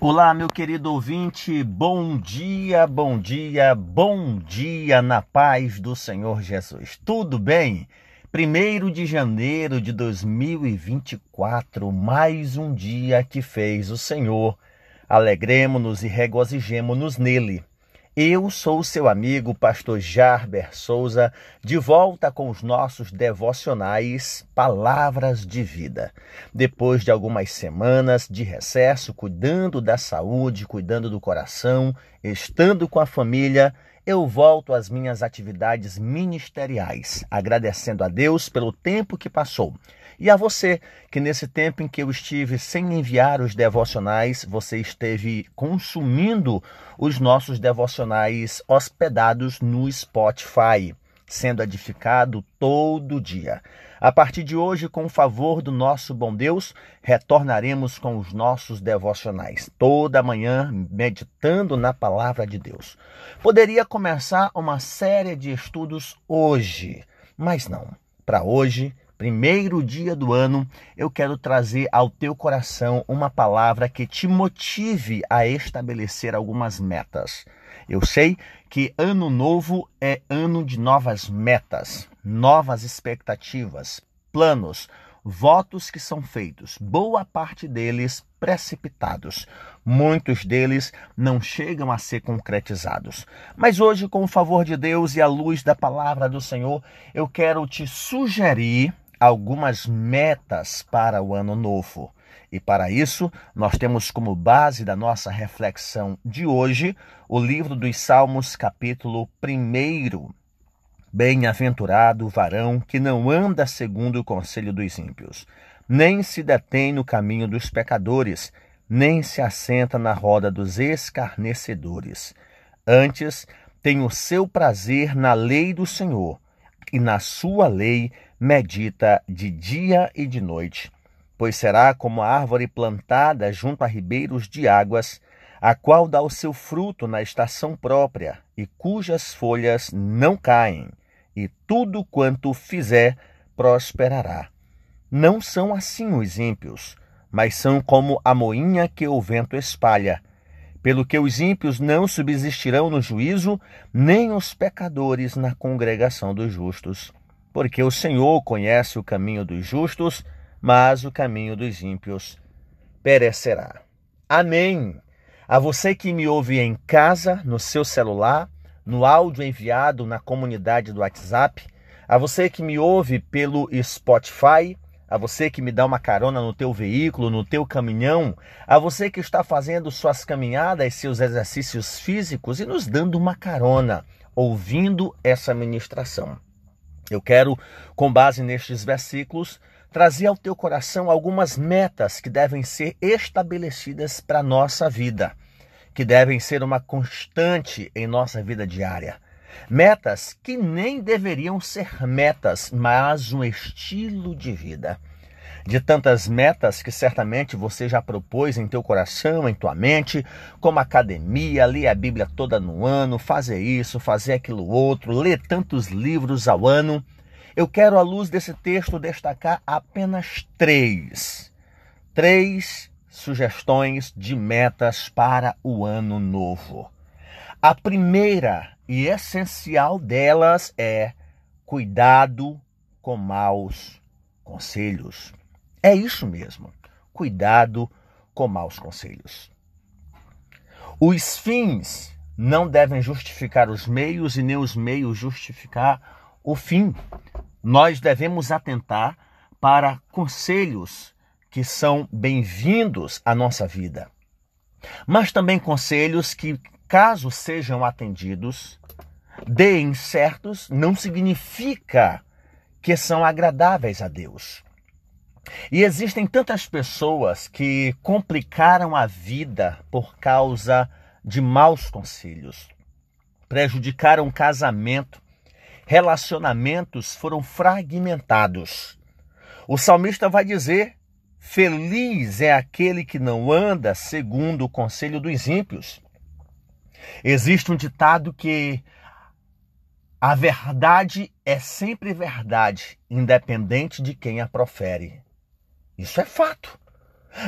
Olá, meu querido ouvinte, bom dia, bom dia, bom dia na paz do Senhor Jesus. Tudo bem? 1 de janeiro de 2024, mais um dia que fez o Senhor. Alegremos-nos e regozijemo-nos nele. Eu sou seu amigo, pastor Jarber Souza, de volta com os nossos devocionais Palavras de Vida. Depois de algumas semanas de recesso, cuidando da saúde, cuidando do coração, estando com a família, eu volto às minhas atividades ministeriais, agradecendo a Deus pelo tempo que passou e a você, que nesse tempo em que eu estive sem enviar os devocionais, você esteve consumindo os nossos devocionais hospedados no Spotify, sendo edificado todo dia. A partir de hoje, com o favor do nosso bom Deus, retornaremos com os nossos devocionais, toda manhã meditando na palavra de Deus. Poderia começar uma série de estudos hoje, mas não. Para hoje, primeiro dia do ano, eu quero trazer ao teu coração uma palavra que te motive a estabelecer algumas metas. Eu sei que ano novo é ano de novas metas, novas expectativas, planos, votos que são feitos, boa parte deles precipitados. Muitos deles não chegam a ser concretizados. Mas hoje, com o favor de Deus e a luz da palavra do Senhor, eu quero te sugerir algumas metas para o ano novo. E para isso, nós temos como base da nossa reflexão de hoje o livro dos Salmos, capítulo 1. Bem-aventurado o varão que não anda segundo o conselho dos ímpios, nem se detém no caminho dos pecadores, nem se assenta na roda dos escarnecedores. Antes, tem o seu prazer na lei do Senhor, e na sua lei medita de dia e de noite, pois será como a árvore plantada junto a ribeiros de águas, a qual dá o seu fruto na estação própria, e cujas folhas não caem, e tudo quanto fizer prosperará. Não são assim os ímpios, mas são como a moinha que o vento espalha. Pelo que os ímpios não subsistirão no juízo, nem os pecadores na congregação dos justos porque o Senhor conhece o caminho dos justos, mas o caminho dos ímpios perecerá. Amém. A você que me ouve em casa, no seu celular, no áudio enviado na comunidade do WhatsApp, a você que me ouve pelo Spotify, a você que me dá uma carona no teu veículo, no teu caminhão, a você que está fazendo suas caminhadas, seus exercícios físicos e nos dando uma carona, ouvindo essa ministração. Eu quero, com base nestes versículos, trazer ao teu coração algumas metas que devem ser estabelecidas para a nossa vida, que devem ser uma constante em nossa vida diária. Metas que nem deveriam ser metas, mas um estilo de vida. De tantas metas que certamente você já propôs em teu coração, em tua mente, como academia, ler a Bíblia toda no ano, fazer isso, fazer aquilo outro, ler tantos livros ao ano. Eu quero, à luz desse texto, destacar apenas três. Três sugestões de metas para o ano novo. A primeira e essencial delas é cuidado com maus conselhos. É isso mesmo. Cuidado com maus conselhos. Os fins não devem justificar os meios e nem os meios justificar o fim. Nós devemos atentar para conselhos que são bem-vindos à nossa vida, mas também conselhos que, caso sejam atendidos, deem certos, não significa que são agradáveis a Deus. E existem tantas pessoas que complicaram a vida por causa de maus conselhos, prejudicaram o casamento, relacionamentos foram fragmentados. O salmista vai dizer: Feliz é aquele que não anda segundo o conselho dos ímpios. Existe um ditado que a verdade é sempre verdade, independente de quem a profere. Isso é fato.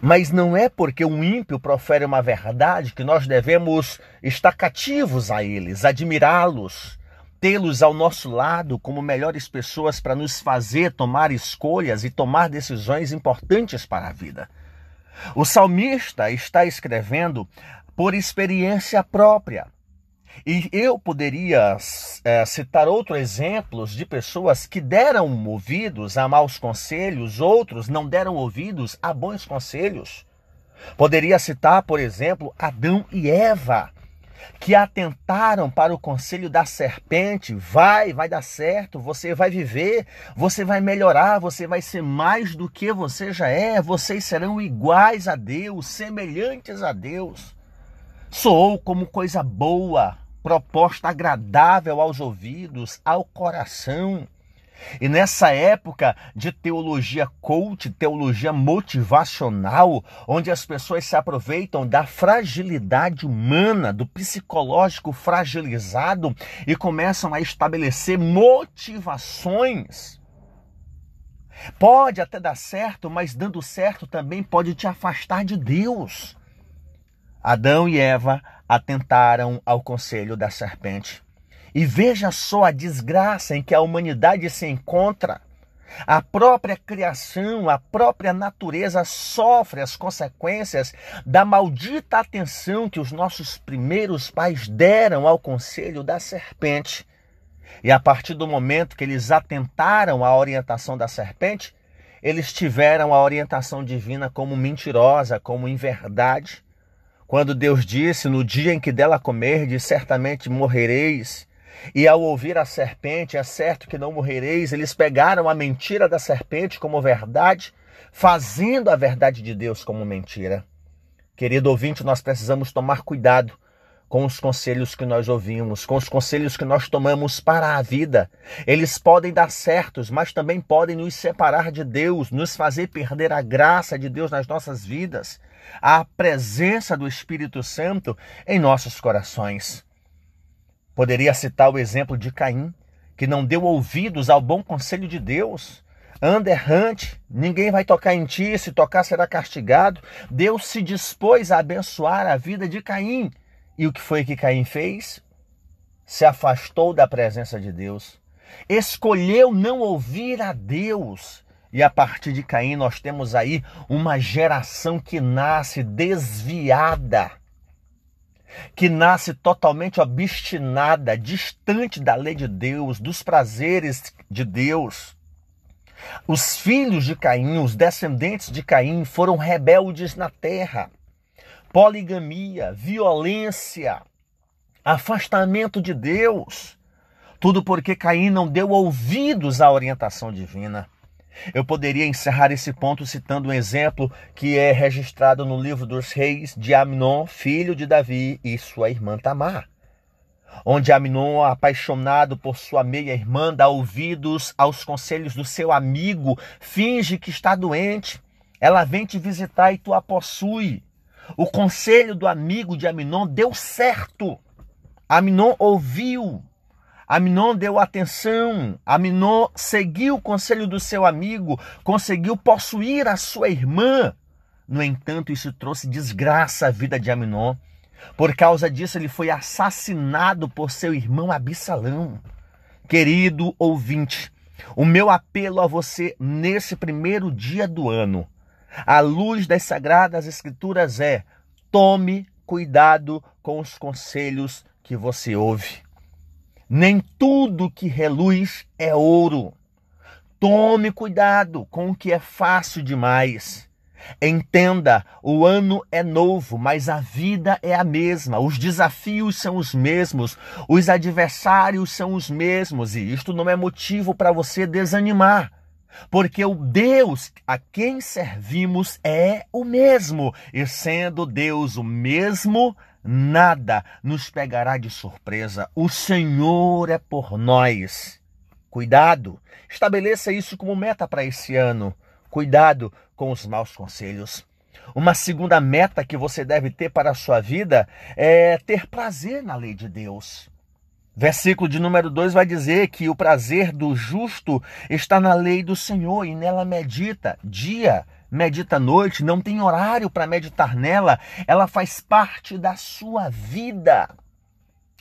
Mas não é porque um ímpio profere uma verdade que nós devemos estar cativos a eles, admirá-los, tê-los ao nosso lado como melhores pessoas para nos fazer tomar escolhas e tomar decisões importantes para a vida. O salmista está escrevendo por experiência própria. E eu poderia é, citar outros exemplos de pessoas que deram ouvidos a maus conselhos, outros não deram ouvidos a bons conselhos. Poderia citar, por exemplo, Adão e Eva, que atentaram para o conselho da serpente: vai, vai dar certo, você vai viver, você vai melhorar, você vai ser mais do que você já é, vocês serão iguais a Deus, semelhantes a Deus. Soou como coisa boa, proposta agradável aos ouvidos, ao coração. E nessa época de teologia coach, teologia motivacional, onde as pessoas se aproveitam da fragilidade humana, do psicológico fragilizado e começam a estabelecer motivações. Pode até dar certo, mas dando certo também pode te afastar de Deus. Adão e Eva atentaram ao conselho da serpente. E veja só a desgraça em que a humanidade se encontra. A própria criação, a própria natureza sofre as consequências da maldita atenção que os nossos primeiros pais deram ao conselho da serpente. E a partir do momento que eles atentaram à orientação da serpente, eles tiveram a orientação divina como mentirosa, como inverdade. Quando Deus disse: No dia em que dela comerdes, certamente morrereis. E ao ouvir a serpente, é certo que não morrereis, eles pegaram a mentira da serpente como verdade, fazendo a verdade de Deus como mentira. Querido ouvinte, nós precisamos tomar cuidado com os conselhos que nós ouvimos, com os conselhos que nós tomamos para a vida. Eles podem dar certos, mas também podem nos separar de Deus, nos fazer perder a graça de Deus nas nossas vidas, a presença do Espírito Santo em nossos corações. Poderia citar o exemplo de Caim, que não deu ouvidos ao bom conselho de Deus. Anda errante, ninguém vai tocar em ti, se tocar será castigado. Deus se dispôs a abençoar a vida de Caim. E o que foi que Caim fez? Se afastou da presença de Deus. Escolheu não ouvir a Deus. E a partir de Caim nós temos aí uma geração que nasce desviada que nasce totalmente obstinada, distante da lei de Deus, dos prazeres de Deus. Os filhos de Caim, os descendentes de Caim, foram rebeldes na terra. Poligamia, violência, afastamento de Deus. Tudo porque Caim não deu ouvidos à orientação divina. Eu poderia encerrar esse ponto citando um exemplo que é registrado no livro dos reis de Amnon, filho de Davi, e sua irmã Tamar. Onde Amnon, apaixonado por sua meia-irmã, dá ouvidos aos conselhos do seu amigo, finge que está doente. Ela vem te visitar e tu a possui. O conselho do amigo de Aminon deu certo. Aminon ouviu Aminon deu atenção, Aminon seguiu o conselho do seu amigo, conseguiu possuir a sua irmã. No entanto, isso trouxe desgraça à vida de Aminon. Por causa disso, ele foi assassinado por seu irmão Absalão. Querido ouvinte, o meu apelo a você nesse primeiro dia do ano, à luz das sagradas escrituras, é: tome cuidado com os conselhos que você ouve. Nem tudo que reluz é ouro. Tome cuidado com o que é fácil demais. Entenda, o ano é novo, mas a vida é a mesma. Os desafios são os mesmos, os adversários são os mesmos, e isto não é motivo para você desanimar. Porque o Deus a quem servimos é o mesmo, e sendo Deus o mesmo, nada nos pegará de surpresa. O Senhor é por nós. Cuidado, estabeleça isso como meta para esse ano. Cuidado com os maus conselhos. Uma segunda meta que você deve ter para a sua vida é ter prazer na lei de Deus. Versículo de número 2 vai dizer que o prazer do justo está na lei do Senhor e nela medita dia, medita noite, não tem horário para meditar nela, ela faz parte da sua vida.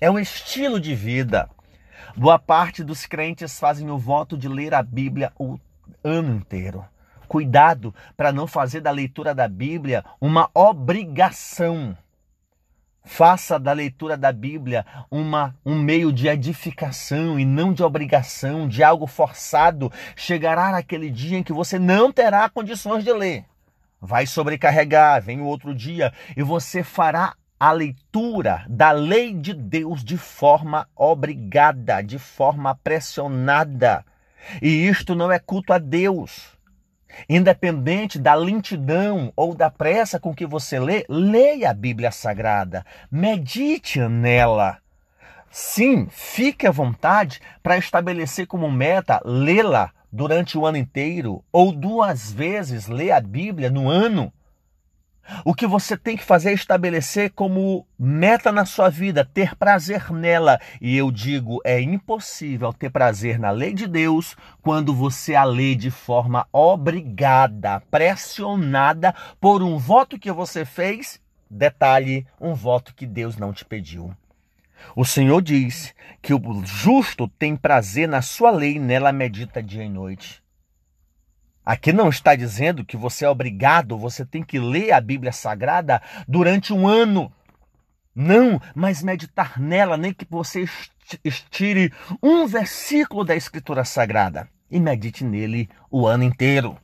É um estilo de vida. Boa parte dos crentes fazem o voto de ler a Bíblia o ano inteiro. Cuidado para não fazer da leitura da Bíblia uma obrigação. Faça da leitura da Bíblia uma, um meio de edificação e não de obrigação, de algo forçado. Chegará aquele dia em que você não terá condições de ler. Vai sobrecarregar, vem o outro dia e você fará a leitura da lei de Deus de forma obrigada, de forma pressionada. E isto não é culto a Deus. Independente da lentidão ou da pressa com que você lê, leia a Bíblia Sagrada, medite nela. Sim, fique à vontade para estabelecer como meta lê-la durante o ano inteiro ou duas vezes ler a Bíblia no ano. O que você tem que fazer é estabelecer como meta na sua vida, ter prazer nela. E eu digo, é impossível ter prazer na lei de Deus quando você a lê de forma obrigada, pressionada por um voto que você fez. Detalhe, um voto que Deus não te pediu. O Senhor diz que o justo tem prazer na sua lei, nela medita dia e noite. Aqui não está dizendo que você é obrigado, você tem que ler a Bíblia Sagrada durante um ano. Não, mas meditar nela, nem que você estire um versículo da Escritura Sagrada e medite nele o ano inteiro.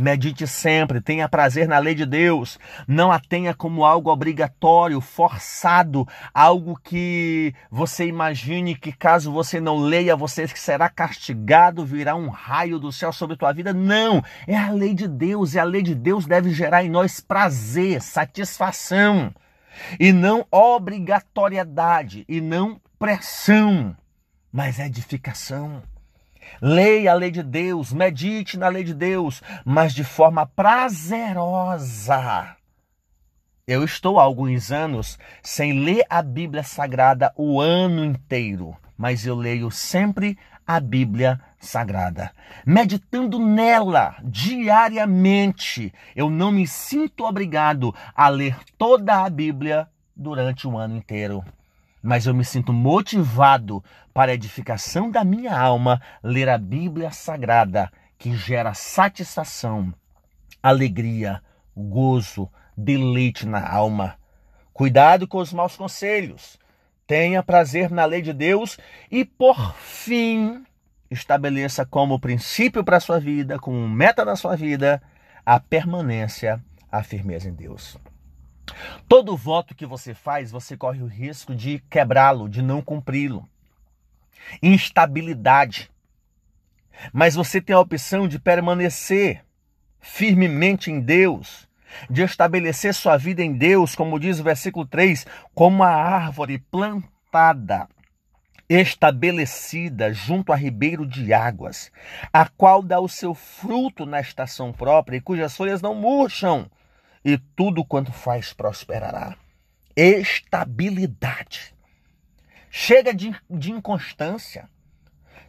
Medite sempre, tenha prazer na lei de Deus. Não a tenha como algo obrigatório, forçado, algo que você imagine que caso você não leia, você será castigado, virá um raio do céu sobre tua vida. Não, é a lei de Deus, e a lei de Deus deve gerar em nós prazer, satisfação, e não obrigatoriedade, e não pressão, mas edificação. Leia a lei de Deus, medite na lei de Deus, mas de forma prazerosa. Eu estou há alguns anos sem ler a Bíblia Sagrada o ano inteiro, mas eu leio sempre a Bíblia Sagrada. Meditando nela diariamente, eu não me sinto obrigado a ler toda a Bíblia durante o ano inteiro mas eu me sinto motivado para a edificação da minha alma ler a Bíblia Sagrada, que gera satisfação, alegria, gozo, deleite na alma. Cuidado com os maus conselhos. Tenha prazer na lei de Deus e, por fim, estabeleça como princípio para a sua vida, como meta da sua vida, a permanência, a firmeza em Deus. Todo voto que você faz, você corre o risco de quebrá-lo, de não cumpri-lo. Instabilidade. Mas você tem a opção de permanecer firmemente em Deus, de estabelecer sua vida em Deus, como diz o versículo 3, como a árvore plantada, estabelecida junto a ribeiro de águas, a qual dá o seu fruto na estação própria e cujas folhas não murcham e tudo quanto faz prosperará. Estabilidade. Chega de, de inconstância.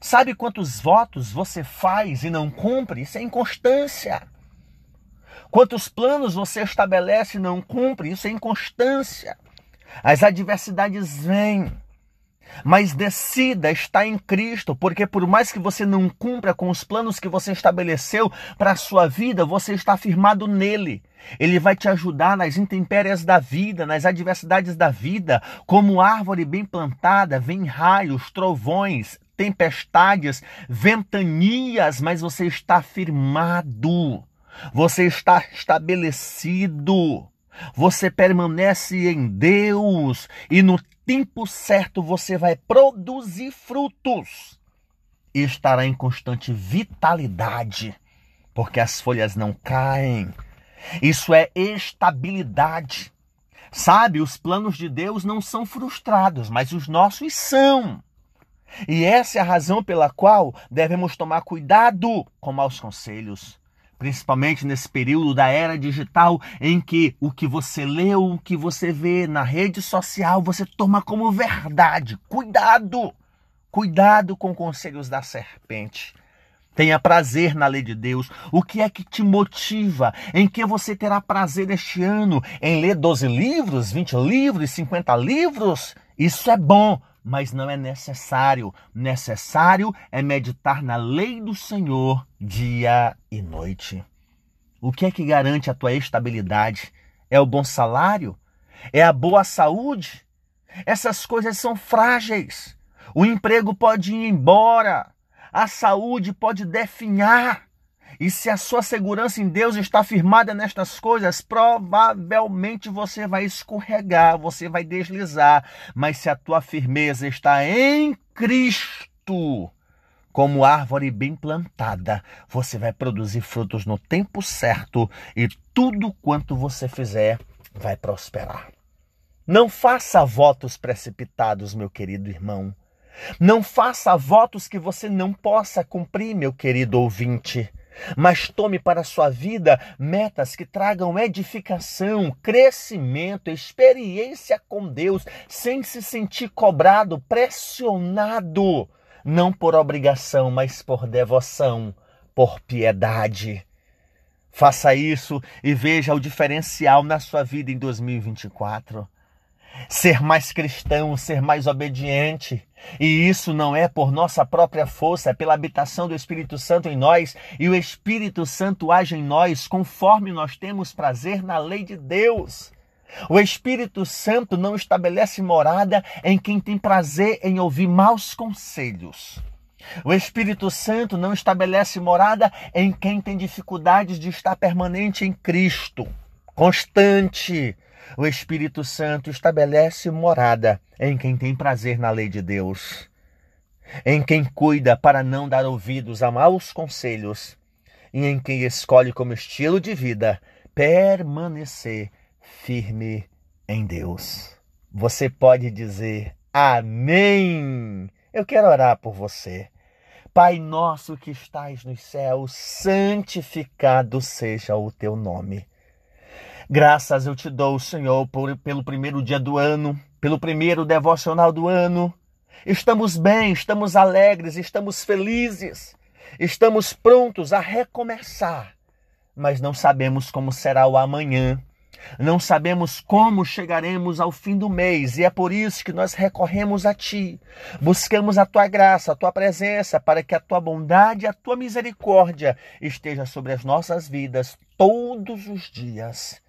Sabe quantos votos você faz e não cumpre? Isso é inconstância. Quantos planos você estabelece e não cumpre? Isso é inconstância. As adversidades vêm. Mas decida estar em Cristo, porque por mais que você não cumpra com os planos que você estabeleceu para a sua vida, você está firmado nele. Ele vai te ajudar nas intempéries da vida, nas adversidades da vida. Como árvore bem plantada, vem raios, trovões, tempestades, ventanias, mas você está firmado. Você está estabelecido. Você permanece em Deus e no tempo certo você vai produzir frutos e estará em constante vitalidade, porque as folhas não caem. Isso é estabilidade. Sabe, os planos de Deus não são frustrados, mas os nossos são. E essa é a razão pela qual devemos tomar cuidado com maus conselhos. Principalmente nesse período da era digital em que o que você lê, o que você vê na rede social, você toma como verdade. Cuidado! Cuidado com conselhos da serpente. Tenha prazer na lei de Deus. O que é que te motiva? Em que você terá prazer este ano? Em ler 12 livros, 20 livros, 50 livros? Isso é bom, mas não é necessário. Necessário é meditar na lei do Senhor dia e noite. O que é que garante a tua estabilidade? É o bom salário? É a boa saúde? Essas coisas são frágeis. O emprego pode ir embora. A saúde pode definhar. E se a sua segurança em Deus está firmada nestas coisas, provavelmente você vai escorregar, você vai deslizar. Mas se a tua firmeza está em Cristo, como árvore bem plantada, você vai produzir frutos no tempo certo e tudo quanto você fizer vai prosperar. Não faça votos precipitados, meu querido irmão. Não faça votos que você não possa cumprir, meu querido ouvinte mas tome para a sua vida metas que tragam edificação, crescimento, experiência com Deus, sem se sentir cobrado, pressionado, não por obrigação, mas por devoção, por piedade. Faça isso e veja o diferencial na sua vida em 2024 ser mais cristão, ser mais obediente. E isso não é por nossa própria força, é pela habitação do Espírito Santo em nós, e o Espírito Santo age em nós conforme nós temos prazer na lei de Deus. O Espírito Santo não estabelece morada em quem tem prazer em ouvir maus conselhos. O Espírito Santo não estabelece morada em quem tem dificuldades de estar permanente em Cristo, constante, o Espírito Santo estabelece morada em quem tem prazer na lei de Deus, em quem cuida para não dar ouvidos a maus conselhos e em quem escolhe como estilo de vida permanecer firme em Deus. Você pode dizer Amém. Eu quero orar por você. Pai nosso que estais nos céus, santificado seja o teu nome. Graças eu te dou, Senhor, por, pelo primeiro dia do ano, pelo primeiro devocional do ano. Estamos bem, estamos alegres, estamos felizes, estamos prontos a recomeçar, mas não sabemos como será o amanhã. Não sabemos como chegaremos ao fim do mês e é por isso que nós recorremos a Ti. Buscamos a Tua graça, a Tua presença, para que a Tua bondade e a Tua misericórdia esteja sobre as nossas vidas todos os dias.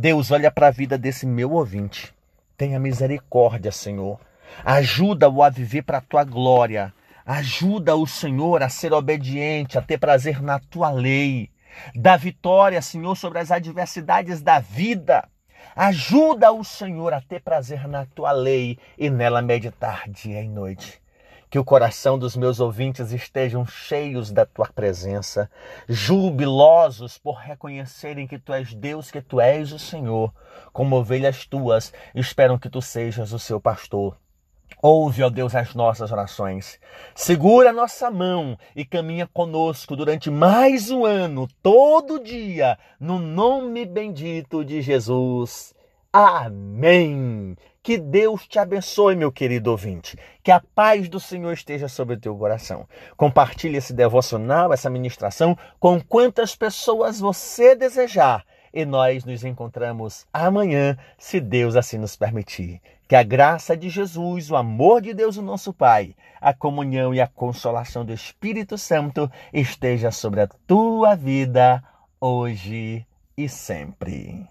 Deus, olha para a vida desse meu ouvinte. Tenha misericórdia, Senhor. Ajuda-o a viver para a tua glória. Ajuda o Senhor a ser obediente, a ter prazer na tua lei. Dá vitória, Senhor, sobre as adversidades da vida. Ajuda o Senhor a ter prazer na tua lei e nela meditar dia e noite. Que o coração dos meus ouvintes estejam cheios da tua presença, jubilosos por reconhecerem que tu és Deus, que tu és o Senhor. Como ovelhas tuas, esperam que tu sejas o seu pastor. Ouve, ó Deus, as nossas orações. Segura a nossa mão e caminha conosco durante mais um ano, todo dia, no nome bendito de Jesus. Amém. Que Deus te abençoe, meu querido ouvinte. Que a paz do Senhor esteja sobre o teu coração. Compartilhe esse devocional, essa ministração com quantas pessoas você desejar. E nós nos encontramos amanhã, se Deus assim nos permitir. Que a graça de Jesus, o amor de Deus, o nosso Pai, a comunhão e a consolação do Espírito Santo esteja sobre a tua vida hoje e sempre.